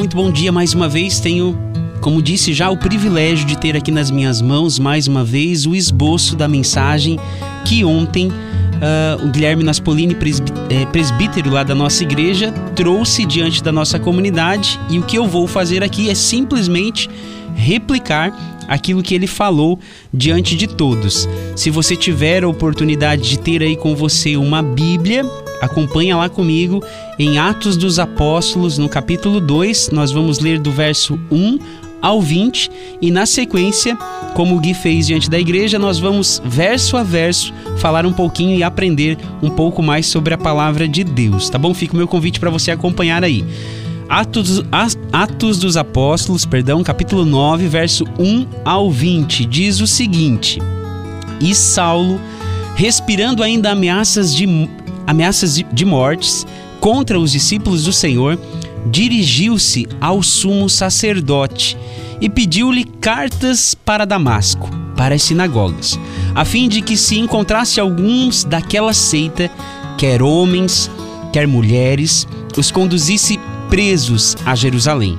muito bom dia mais uma vez. Tenho, como disse já, o privilégio de ter aqui nas minhas mãos mais uma vez o esboço da mensagem que ontem uh, o Guilherme Naspolini, eh, presbítero lá da nossa igreja, trouxe diante da nossa comunidade. E o que eu vou fazer aqui é simplesmente replicar aquilo que ele falou diante de todos. Se você tiver a oportunidade de ter aí com você uma Bíblia, acompanha lá comigo em Atos dos Apóstolos, no capítulo 2, nós vamos ler do verso 1 ao 20 e na sequência, como o Gui fez diante da igreja, nós vamos verso a verso falar um pouquinho e aprender um pouco mais sobre a palavra de Deus, tá bom? Fica o meu convite para você acompanhar aí. Atos, Atos dos Apóstolos, perdão, capítulo 9, verso 1 ao 20, diz o seguinte: E Saulo, respirando ainda ameaças de ameaças de mortes contra os discípulos do Senhor, dirigiu-se ao sumo sacerdote e pediu-lhe cartas para Damasco, para as sinagogas, a fim de que se encontrasse alguns daquela seita, quer homens, quer mulheres, os conduzisse presos a Jerusalém.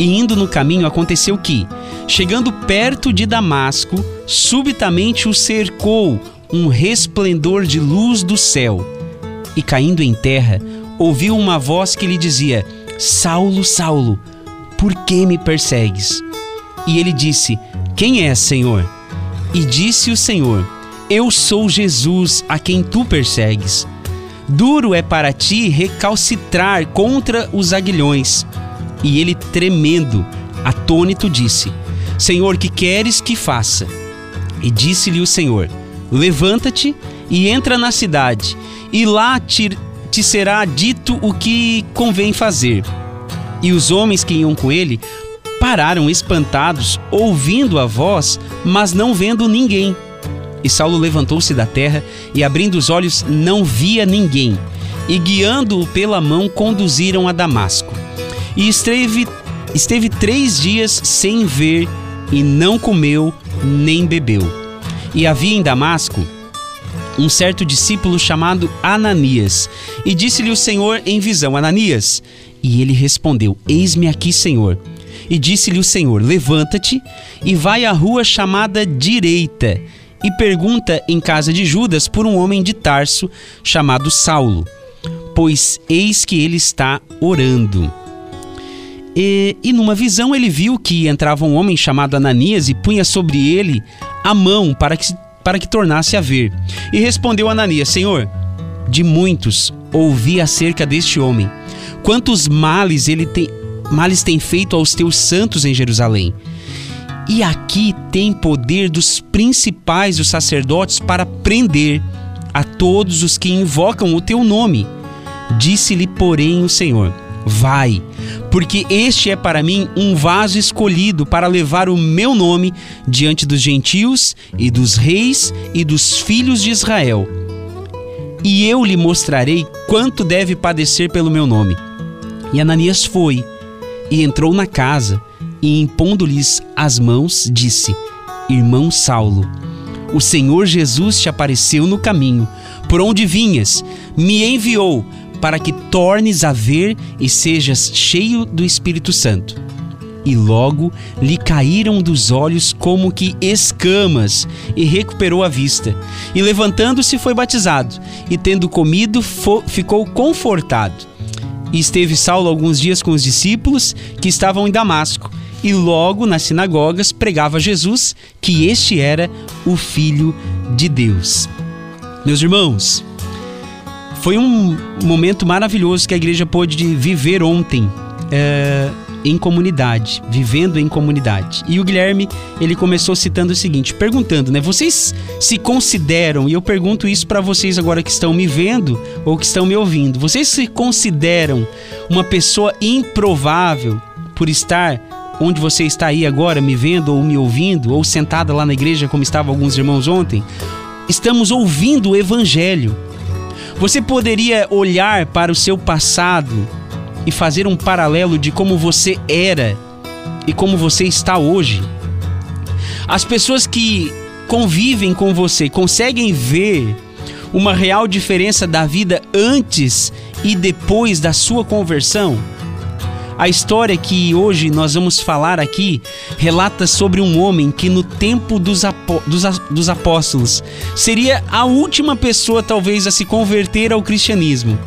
E indo no caminho aconteceu que, chegando perto de Damasco, subitamente o cercou um resplendor de luz do céu e caindo em terra, ouviu uma voz que lhe dizia: Saulo, Saulo, por que me persegues? E ele disse: Quem é, Senhor? E disse o Senhor: Eu sou Jesus a quem tu persegues. Duro é para ti recalcitrar contra os aguilhões. E ele, tremendo, atônito, disse: Senhor, que queres que faça? E disse-lhe o Senhor: Levanta-te e entra na cidade, e lá te, te será dito o que convém fazer. E os homens que iam com ele pararam espantados, ouvindo a voz, mas não vendo ninguém. E Saulo levantou-se da terra e, abrindo os olhos, não via ninguém. E, guiando-o pela mão, conduziram a Damasco. E esteve, esteve três dias sem ver, e não comeu nem bebeu. E havia em Damasco um certo discípulo chamado Ananias. E disse-lhe o Senhor em visão: Ananias. E ele respondeu: Eis-me aqui, Senhor. E disse-lhe o Senhor: Levanta-te e vai à rua chamada Direita, e pergunta em casa de Judas por um homem de Tarso chamado Saulo, pois eis que ele está orando. E, e numa visão ele viu que entrava um homem chamado Ananias e punha sobre ele a mão para que para que tornasse a ver. E respondeu Ananias: Senhor, de muitos ouvi acerca deste homem, quantos males ele tem, males tem feito aos teus santos em Jerusalém. E aqui tem poder dos principais dos sacerdotes para prender a todos os que invocam o teu nome. Disse-lhe, porém, o Senhor: Vai, porque este é para mim um vaso escolhido para levar o meu nome diante dos gentios e dos reis e dos filhos de Israel. E eu lhe mostrarei quanto deve padecer pelo meu nome. E Ananias foi e entrou na casa e, impondo-lhes as mãos, disse: Irmão Saulo, o Senhor Jesus te apareceu no caminho, por onde vinhas, me enviou para que tornes a ver e sejas cheio do Espírito Santo. E logo lhe caíram dos olhos como que escamas, e recuperou a vista. E levantando-se foi batizado, e tendo comido ficou confortado. E esteve Saulo alguns dias com os discípulos que estavam em Damasco, e logo nas sinagogas pregava Jesus que este era o Filho de Deus. Meus irmãos, foi um momento maravilhoso que a igreja pôde viver ontem. É, em comunidade, vivendo em comunidade. E o Guilherme, ele começou citando o seguinte, perguntando, né? Vocês se consideram, e eu pergunto isso para vocês agora que estão me vendo ou que estão me ouvindo, vocês se consideram uma pessoa improvável por estar onde você está aí agora, me vendo ou me ouvindo, ou sentada lá na igreja como estavam alguns irmãos ontem? Estamos ouvindo o evangelho você poderia olhar para o seu passado e fazer um paralelo de como você era e como você está hoje. As pessoas que convivem com você conseguem ver uma real diferença da vida antes e depois da sua conversão? A história que hoje nós vamos falar aqui relata sobre um homem que, no tempo dos, apó dos, dos apóstolos, seria a última pessoa, talvez, a se converter ao cristianismo.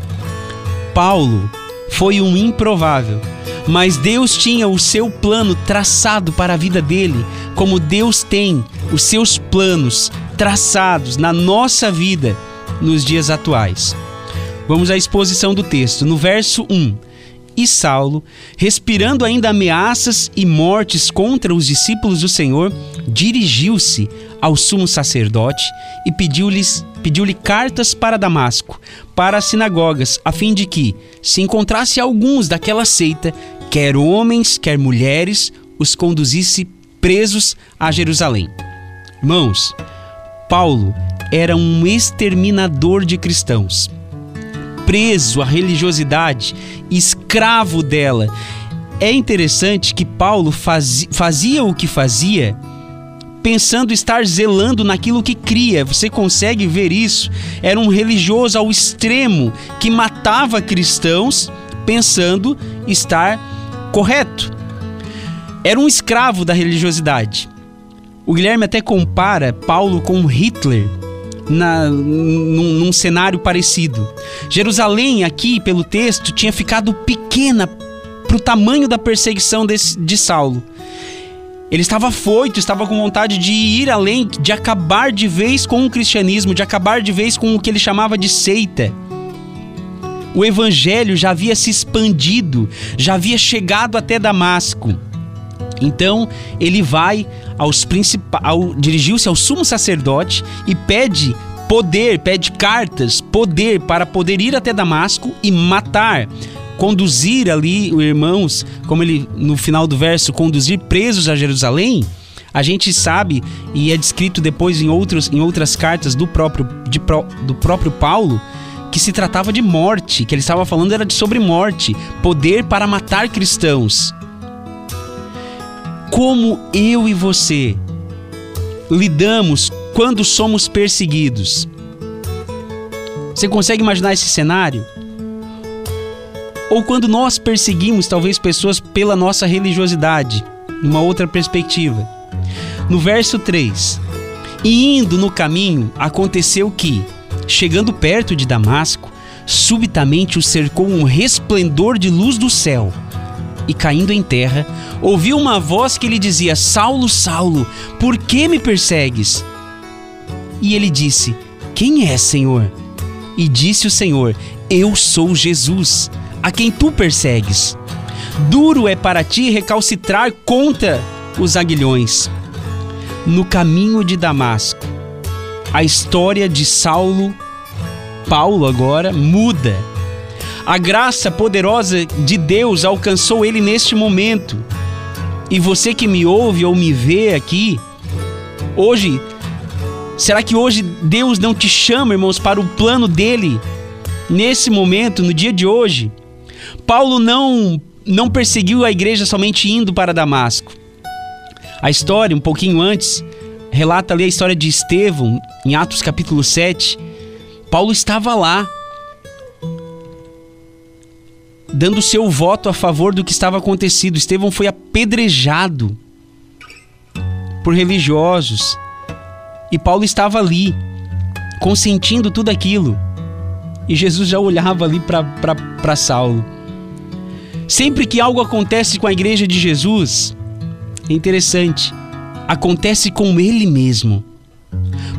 Paulo foi um improvável, mas Deus tinha o seu plano traçado para a vida dele, como Deus tem os seus planos traçados na nossa vida nos dias atuais. Vamos à exposição do texto. No verso 1, e Saulo, respirando ainda ameaças e mortes contra os discípulos do Senhor, dirigiu-se ao sumo sacerdote e pediu-lhes pediu-lhe cartas para Damasco, para as sinagogas, a fim de que, se encontrasse alguns daquela seita, quer homens, quer mulheres, os conduzisse presos a Jerusalém. Irmãos, Paulo era um exterminador de cristãos preso à religiosidade, escravo dela. É interessante que Paulo fazia, fazia o que fazia pensando estar zelando naquilo que cria. Você consegue ver isso? Era um religioso ao extremo que matava cristãos pensando estar correto. Era um escravo da religiosidade. O Guilherme até compara Paulo com Hitler na, num, num cenário parecido. Jerusalém, aqui pelo texto, tinha ficado pequena para o tamanho da perseguição desse, de Saulo. Ele estava foito, estava com vontade de ir além, de acabar de vez com o cristianismo, de acabar de vez com o que ele chamava de seita. O evangelho já havia se expandido, já havia chegado até Damasco. Então ele vai aos principais, dirigiu-se ao sumo sacerdote e pede poder, pede cartas, poder para poder ir até Damasco e matar, conduzir ali os irmãos, como ele no final do verso, conduzir presos a Jerusalém. A gente sabe e é descrito depois em, outros, em outras cartas do próprio, de, do próprio Paulo que se tratava de morte, que ele estava falando era de sobre morte, poder para matar cristãos como eu e você lidamos quando somos perseguidos. Você consegue imaginar esse cenário? Ou quando nós perseguimos talvez pessoas pela nossa religiosidade, numa outra perspectiva. No verso 3: E indo no caminho, aconteceu que, chegando perto de Damasco, subitamente o cercou um resplendor de luz do céu e caindo em terra, ouviu uma voz que lhe dizia: Saulo, Saulo, por que me persegues? E ele disse: Quem é, Senhor? E disse o Senhor: Eu sou Jesus, a quem tu persegues. Duro é para ti recalcitrar contra os aguilhões. No caminho de Damasco, a história de Saulo, Paulo agora, muda a graça poderosa de Deus alcançou ele neste momento. E você que me ouve ou me vê aqui, hoje, será que hoje Deus não te chama, irmãos, para o plano dele nesse momento, no dia de hoje? Paulo não não perseguiu a igreja somente indo para Damasco. A história, um pouquinho antes, relata ali a história de Estevão, em Atos capítulo 7. Paulo estava lá dando seu voto a favor do que estava acontecendo. Estevão foi apedrejado por religiosos e Paulo estava ali, consentindo tudo aquilo. E Jesus já olhava ali para Saulo. Sempre que algo acontece com a igreja de Jesus, é interessante, acontece com ele mesmo.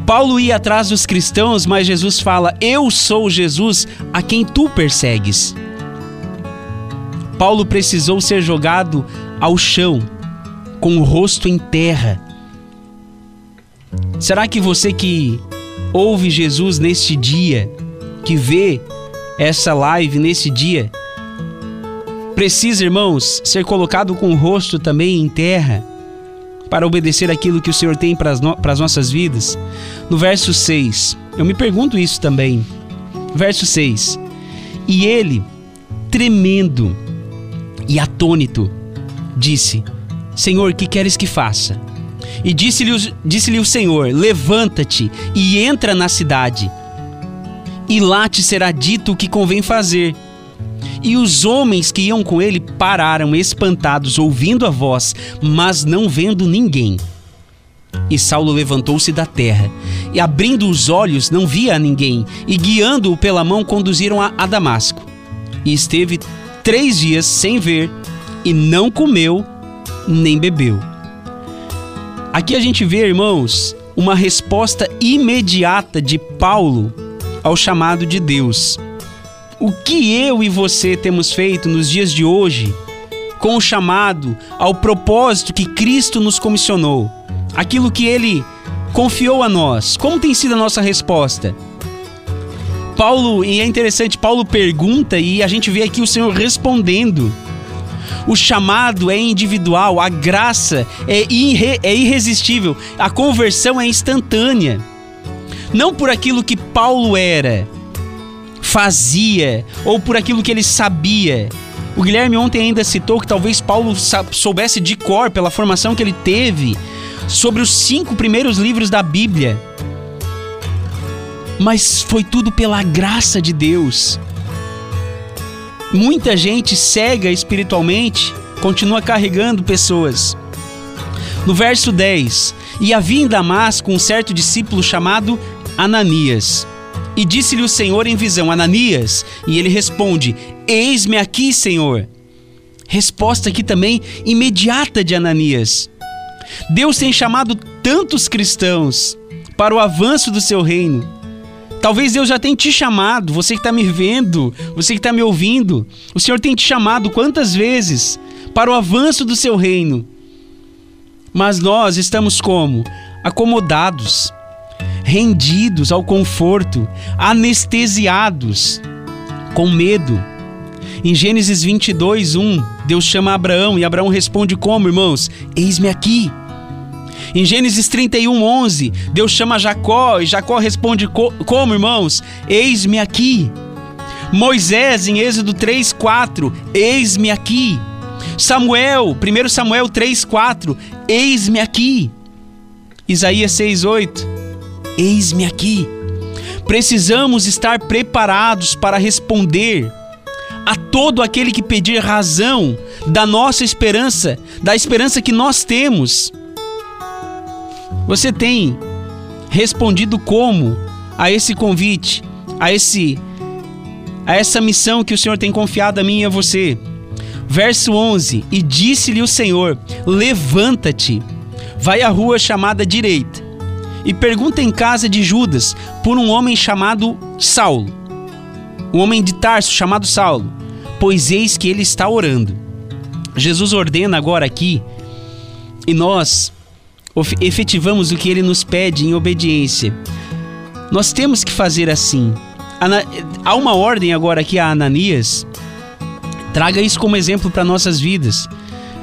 Paulo ia atrás dos cristãos, mas Jesus fala: Eu sou Jesus a quem tu persegues. Paulo precisou ser jogado ao chão, com o rosto em terra. Será que você que ouve Jesus neste dia, que vê essa live nesse dia, precisa, irmãos, ser colocado com o rosto também em terra para obedecer aquilo que o Senhor tem para as, no para as nossas vidas? No verso 6, eu me pergunto isso também. Verso 6: E ele, tremendo, e atônito, disse: Senhor, que queres que faça? E disse-lhe disse o Senhor: Levanta-te e entra na cidade, e lá te será dito o que convém fazer. E os homens que iam com ele pararam espantados, ouvindo a voz, mas não vendo ninguém. E Saulo levantou-se da terra, e abrindo os olhos, não via a ninguém, e guiando-o pela mão, conduziram a, a Damasco. E esteve três dias sem ver, e não comeu nem bebeu. Aqui a gente vê, irmãos, uma resposta imediata de Paulo ao chamado de Deus. O que eu e você temos feito nos dias de hoje com o chamado ao propósito que Cristo nos comissionou? Aquilo que ele confiou a nós. Como tem sido a nossa resposta? Paulo, e é interessante, Paulo pergunta e a gente vê aqui o Senhor respondendo. O chamado é individual, a graça é, irre, é irresistível, a conversão é instantânea. Não por aquilo que Paulo era, fazia, ou por aquilo que ele sabia. O Guilherme ontem ainda citou que talvez Paulo soubesse de cor, pela formação que ele teve, sobre os cinco primeiros livros da Bíblia. Mas foi tudo pela graça de Deus. Muita gente cega espiritualmente continua carregando pessoas. No verso 10: E havia em Damasco um certo discípulo chamado Ananias. E disse-lhe o Senhor em visão: Ananias. E ele responde: Eis-me aqui, Senhor. Resposta aqui também imediata de Ananias. Deus tem chamado tantos cristãos para o avanço do seu reino Talvez Deus já tenha te chamado, você que está me vendo, você que está me ouvindo. O Senhor tem te chamado quantas vezes para o avanço do seu reino. Mas nós estamos como? Acomodados, rendidos ao conforto, anestesiados, com medo. Em Gênesis 22, 1, Deus chama Abraão e Abraão responde como, irmãos? Eis-me aqui. Em Gênesis 31, 11, Deus chama Jacó e Jacó responde como, irmãos? Eis-me aqui. Moisés, em Êxodo 3, 4, eis-me aqui. Samuel, 1 Samuel 3, 4, eis-me aqui. Isaías 6, 8, eis-me aqui. Precisamos estar preparados para responder a todo aquele que pedir razão da nossa esperança, da esperança que nós temos. Você tem respondido como a esse convite, a esse a essa missão que o Senhor tem confiado a mim e a você? Verso 11: E disse-lhe o Senhor: Levanta-te, vai à rua chamada direita, e pergunta em casa de Judas por um homem chamado Saulo, um homem de Tarso chamado Saulo, pois eis que ele está orando. Jesus ordena agora aqui, e nós efetivamos o que ele nos pede em obediência. Nós temos que fazer assim. Há uma ordem agora aqui a Ananias. Traga isso como exemplo para nossas vidas.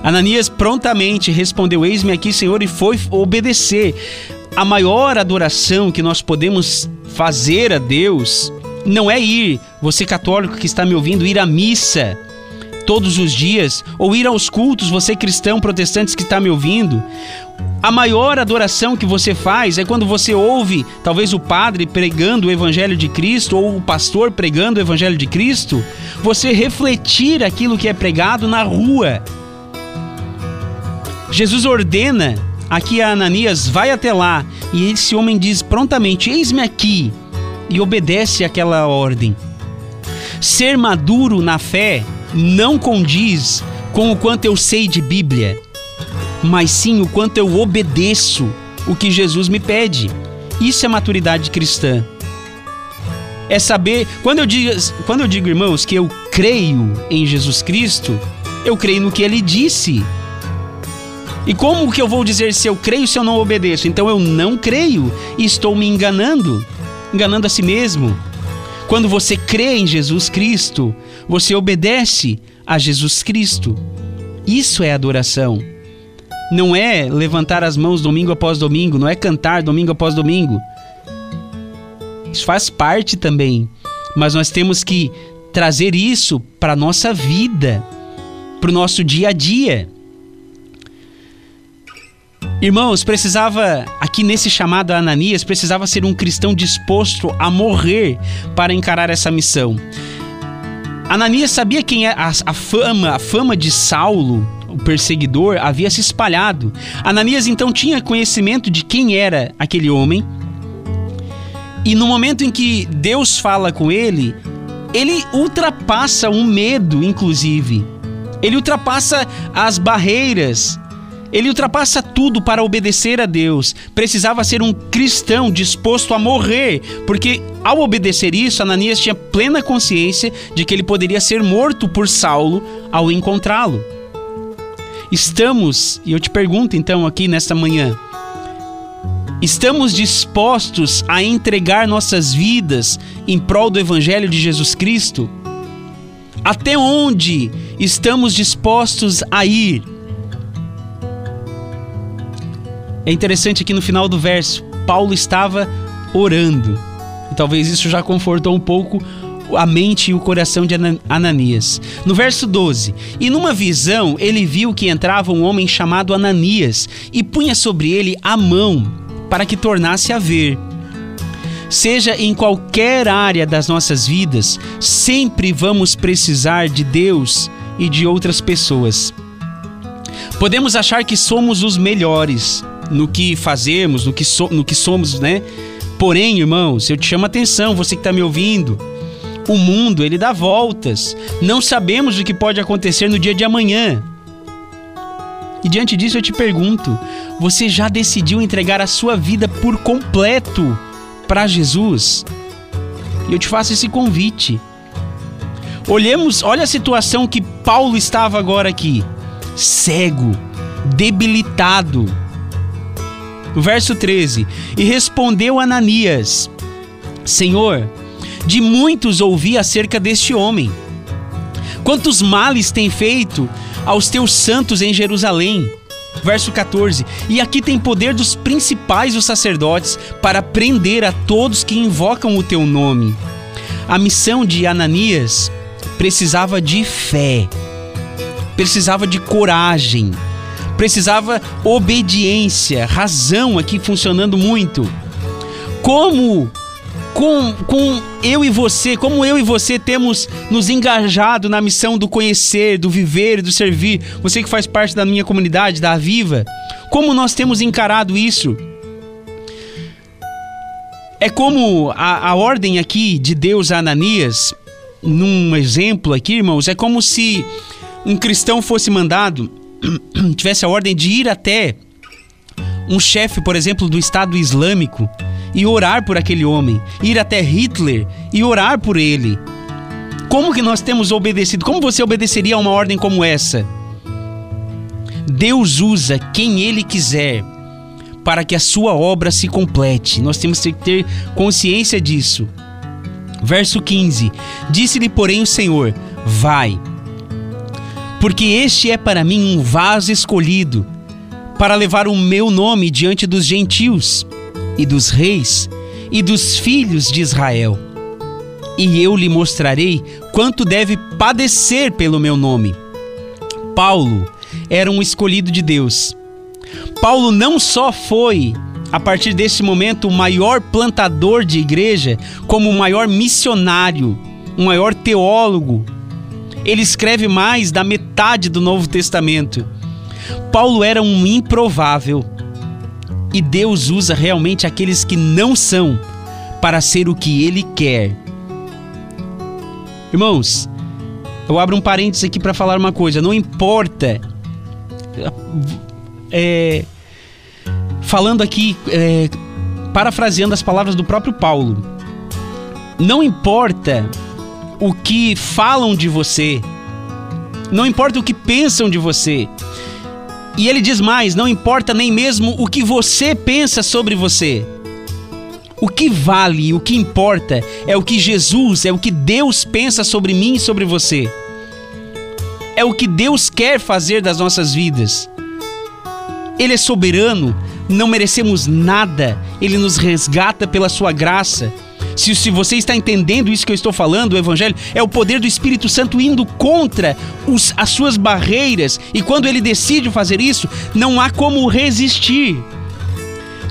Ananias prontamente respondeu: Eis-me aqui, Senhor, e foi obedecer. A maior adoração que nós podemos fazer a Deus não é ir, você católico que está me ouvindo, ir à missa todos os dias, ou ir aos cultos, você cristão protestante que está me ouvindo. A maior adoração que você faz é quando você ouve, talvez o padre pregando o evangelho de Cristo ou o pastor pregando o evangelho de Cristo, você refletir aquilo que é pregado na rua. Jesus ordena aqui a Ananias: vai até lá. E esse homem diz prontamente: Eis-me aqui. E obedece aquela ordem. Ser maduro na fé não condiz com o quanto eu sei de Bíblia mas sim o quanto eu obedeço o que Jesus me pede. Isso é maturidade cristã. É saber, quando eu digo, quando eu digo, irmãos, que eu creio em Jesus Cristo, eu creio no que ele disse. E como que eu vou dizer se eu creio se eu não obedeço? Então eu não creio e estou me enganando, enganando a si mesmo. Quando você crê em Jesus Cristo, você obedece a Jesus Cristo. Isso é adoração não é levantar as mãos domingo após domingo, não é cantar domingo após domingo. Isso faz parte também, mas nós temos que trazer isso para a nossa vida, para o nosso dia a dia. Irmãos, precisava, aqui nesse chamado a Ananias, precisava ser um cristão disposto a morrer para encarar essa missão. Ananias sabia quem é a, a fama, a fama de Saulo, o perseguidor, havia se espalhado. Ananias então tinha conhecimento de quem era aquele homem. E no momento em que Deus fala com ele, ele ultrapassa o medo, inclusive. Ele ultrapassa as barreiras ele ultrapassa tudo para obedecer a Deus. Precisava ser um cristão disposto a morrer, porque ao obedecer isso, Ananias tinha plena consciência de que ele poderia ser morto por Saulo ao encontrá-lo. Estamos, e eu te pergunto então aqui nesta manhã, estamos dispostos a entregar nossas vidas em prol do Evangelho de Jesus Cristo? Até onde estamos dispostos a ir? É interessante que no final do verso, Paulo estava orando. E talvez isso já confortou um pouco a mente e o coração de Ananias. No verso 12: E numa visão ele viu que entrava um homem chamado Ananias e punha sobre ele a mão para que tornasse a ver. Seja em qualquer área das nossas vidas, sempre vamos precisar de Deus e de outras pessoas. Podemos achar que somos os melhores, no que fazemos, no que, so, no que somos, né? Porém, irmãos, eu te chamo a atenção, você que está me ouvindo. O mundo, ele dá voltas. Não sabemos o que pode acontecer no dia de amanhã. E diante disso eu te pergunto: você já decidiu entregar a sua vida por completo para Jesus? E eu te faço esse convite. Olhemos, olha a situação que Paulo estava agora aqui: cego, debilitado, verso 13: E respondeu Ananias: Senhor, de muitos ouvi acerca deste homem. Quantos males tem feito aos teus santos em Jerusalém? Verso 14: E aqui tem poder dos principais dos sacerdotes para prender a todos que invocam o teu nome. A missão de Ananias precisava de fé, precisava de coragem, precisava obediência, razão aqui funcionando muito. Como com, com eu e você, como eu e você temos nos engajado na missão do conhecer, do viver, do servir, você que faz parte da minha comunidade, da Viva, como nós temos encarado isso? É como a, a ordem aqui de Deus a Ananias, num exemplo aqui, irmãos, é como se um cristão fosse mandado tivesse a ordem de ir até um chefe, por exemplo, do Estado Islâmico e orar por aquele homem, ir até Hitler e orar por ele. Como que nós temos obedecido? Como você obedeceria a uma ordem como essa? Deus usa quem ele quiser para que a sua obra se complete. Nós temos que ter consciência disso. Verso 15: Disse-lhe, porém, o Senhor: Vai porque este é para mim um vaso escolhido para levar o meu nome diante dos gentios e dos reis e dos filhos de Israel. E eu lhe mostrarei quanto deve padecer pelo meu nome. Paulo era um escolhido de Deus. Paulo não só foi, a partir desse momento, o maior plantador de igreja, como o maior missionário, o maior teólogo, ele escreve mais da metade do Novo Testamento. Paulo era um improvável e Deus usa realmente aqueles que não são para ser o que ele quer. Irmãos, eu abro um parênteses aqui para falar uma coisa. Não importa. É, falando aqui, é, parafraseando as palavras do próprio Paulo. Não importa o que falam de você, não importa o que pensam de você. E ele diz mais: não importa nem mesmo o que você pensa sobre você. O que vale, o que importa é o que Jesus, é o que Deus pensa sobre mim e sobre você. É o que Deus quer fazer das nossas vidas. Ele é soberano, não merecemos nada, ele nos resgata pela sua graça. Se, se você está entendendo isso que eu estou falando, o Evangelho é o poder do Espírito Santo indo contra os, as suas barreiras, e quando ele decide fazer isso, não há como resistir.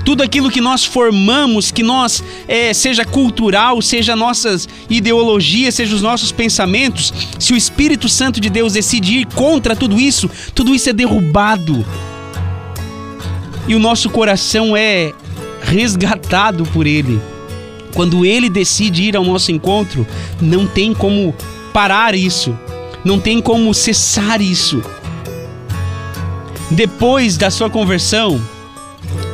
tudo aquilo que nós formamos, que nós, é, seja cultural, seja nossas ideologias, seja os nossos pensamentos, se o Espírito Santo de Deus decidir ir contra tudo isso, tudo isso é derrubado. E o nosso coração é resgatado por Ele. Quando Ele decide ir ao nosso encontro, não tem como parar isso, não tem como cessar isso. Depois da sua conversão,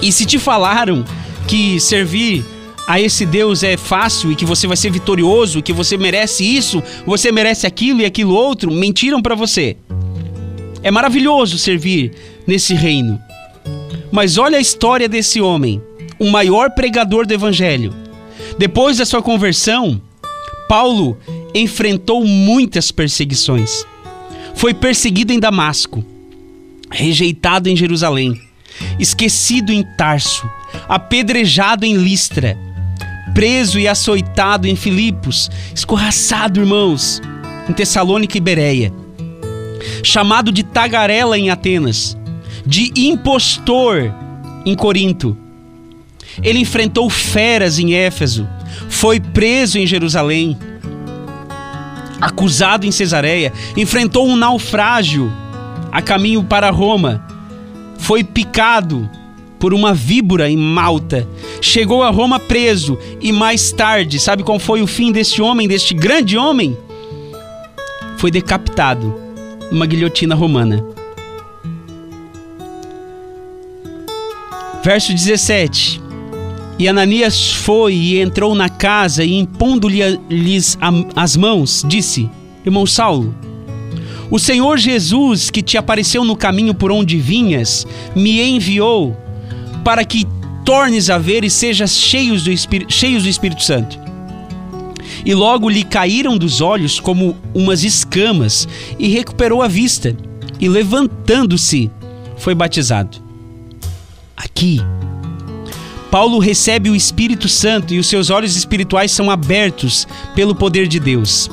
e se te falaram que servir a esse Deus é fácil e que você vai ser vitorioso, que você merece isso, você merece aquilo e aquilo outro, mentiram para você. É maravilhoso servir nesse reino. Mas olha a história desse homem, o maior pregador do evangelho. Depois da sua conversão, Paulo enfrentou muitas perseguições. Foi perseguido em Damasco, rejeitado em Jerusalém esquecido em Tarso, apedrejado em Listra, preso e açoitado em Filipos, escorraçado, irmãos, em Tessalônica e Bereia, chamado de tagarela em Atenas, de impostor em Corinto. Ele enfrentou feras em Éfeso, foi preso em Jerusalém, acusado em Cesareia, enfrentou um naufrágio a caminho para Roma foi picado por uma víbora em Malta. Chegou a Roma preso e mais tarde, sabe qual foi o fim deste homem, deste grande homem? Foi decapitado numa guilhotina romana. Verso 17. E Ananias foi e entrou na casa e impondo-lhes as mãos, disse: Irmão Saulo, o Senhor Jesus, que te apareceu no caminho por onde vinhas, me enviou para que tornes a ver e sejas cheios do, Espírito, cheios do Espírito Santo. E logo lhe caíram dos olhos como umas escamas, e recuperou a vista, e levantando-se, foi batizado. Aqui, Paulo recebe o Espírito Santo e os seus olhos espirituais são abertos pelo poder de Deus.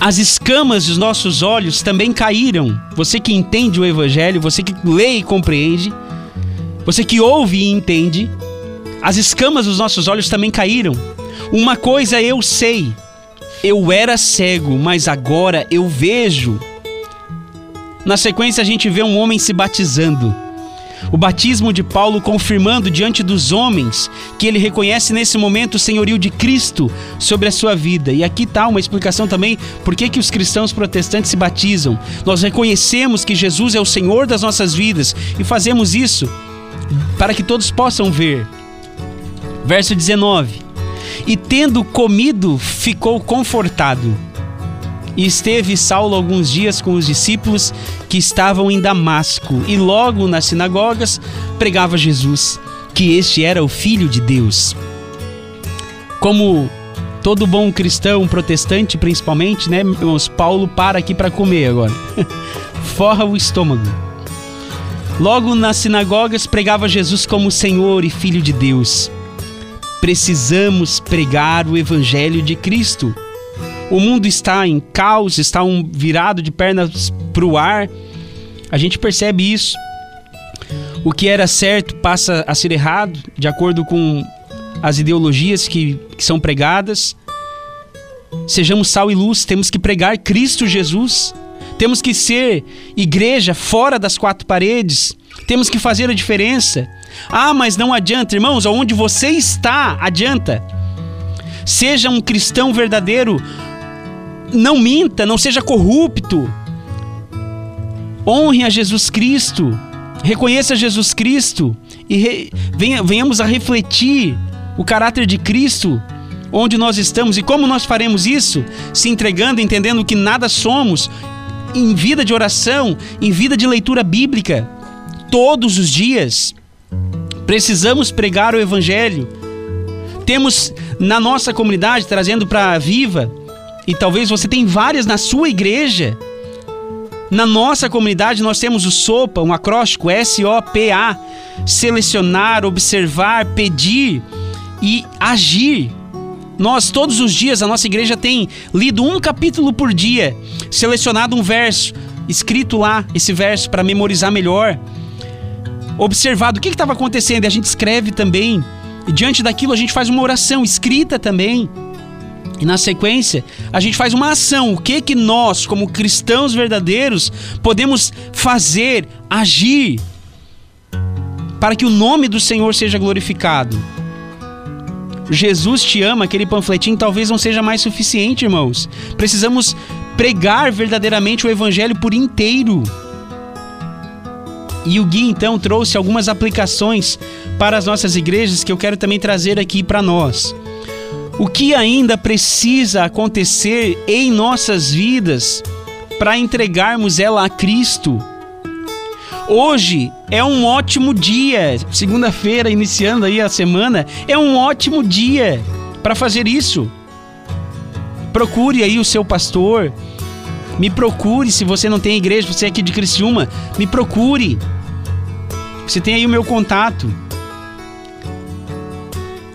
As escamas dos nossos olhos também caíram. Você que entende o Evangelho, você que lê e compreende, você que ouve e entende, as escamas dos nossos olhos também caíram. Uma coisa eu sei: eu era cego, mas agora eu vejo. Na sequência, a gente vê um homem se batizando. O batismo de Paulo confirmando diante dos homens que ele reconhece nesse momento o senhorio de Cristo sobre a sua vida. E aqui está uma explicação também por que, que os cristãos protestantes se batizam. Nós reconhecemos que Jesus é o Senhor das nossas vidas e fazemos isso para que todos possam ver. Verso 19: E tendo comido, ficou confortado e esteve Saulo alguns dias com os discípulos que estavam em Damasco, e logo nas sinagogas pregava Jesus, que este era o Filho de Deus. Como todo bom cristão, protestante principalmente, né, meus Paulo para aqui para comer agora. Forra o estômago. Logo nas sinagogas pregava Jesus como Senhor e Filho de Deus. Precisamos pregar o Evangelho de Cristo o mundo está em caos, está um virado de pernas para o ar. A gente percebe isso. O que era certo passa a ser errado, de acordo com as ideologias que, que são pregadas. Sejamos sal e luz, temos que pregar Cristo Jesus. Temos que ser igreja fora das quatro paredes. Temos que fazer a diferença. Ah, mas não adianta, irmãos, aonde você está, adianta. Seja um cristão verdadeiro não minta, não seja corrupto. Honre a Jesus Cristo. Reconheça Jesus Cristo e re, venha, venhamos a refletir o caráter de Cristo onde nós estamos e como nós faremos isso? Se entregando, entendendo que nada somos, em vida de oração, em vida de leitura bíblica, todos os dias. Precisamos pregar o Evangelho. Temos na nossa comunidade, trazendo para a Viva, e talvez você tenha várias na sua igreja. Na nossa comunidade nós temos o SOPA, um acróstico S-O-P-A, selecionar, observar, pedir e agir. Nós todos os dias a nossa igreja tem lido um capítulo por dia, selecionado um verso, escrito lá esse verso para memorizar melhor. observado o que estava acontecendo. E a gente escreve também. E diante daquilo, a gente faz uma oração escrita também. E na sequência, a gente faz uma ação. O que que nós, como cristãos verdadeiros, podemos fazer, agir para que o nome do Senhor seja glorificado? Jesus te ama, aquele panfletinho talvez não seja mais suficiente, irmãos. Precisamos pregar verdadeiramente o evangelho por inteiro. E o Gui então trouxe algumas aplicações para as nossas igrejas que eu quero também trazer aqui para nós. O que ainda precisa acontecer em nossas vidas para entregarmos ela a Cristo? Hoje é um ótimo dia, segunda-feira, iniciando aí a semana, é um ótimo dia para fazer isso. Procure aí o seu pastor, me procure se você não tem igreja, você é aqui de Criciúma, me procure. Você tem aí o meu contato.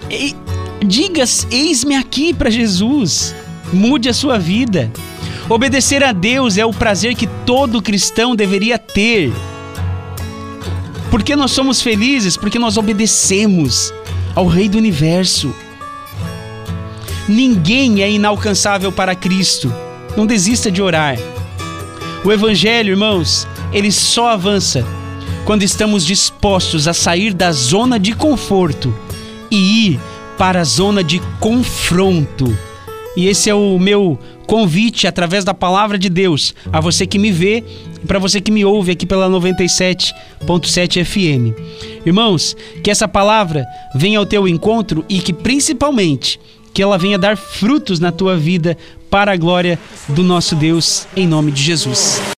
E, diga, eis-me aqui para Jesus. Mude a sua vida. Obedecer a Deus é o prazer que todo cristão deveria ter. Porque nós somos felizes? Porque nós obedecemos ao Rei do Universo. Ninguém é inalcançável para Cristo. Não desista de orar. O Evangelho, irmãos, ele só avança quando estamos dispostos a sair da zona de conforto e ir para a zona de confronto. E esse é o meu convite através da palavra de Deus a você que me vê e para você que me ouve aqui pela 97.7 FM. Irmãos, que essa palavra venha ao teu encontro e que principalmente que ela venha dar frutos na tua vida para a glória do nosso Deus em nome de Jesus.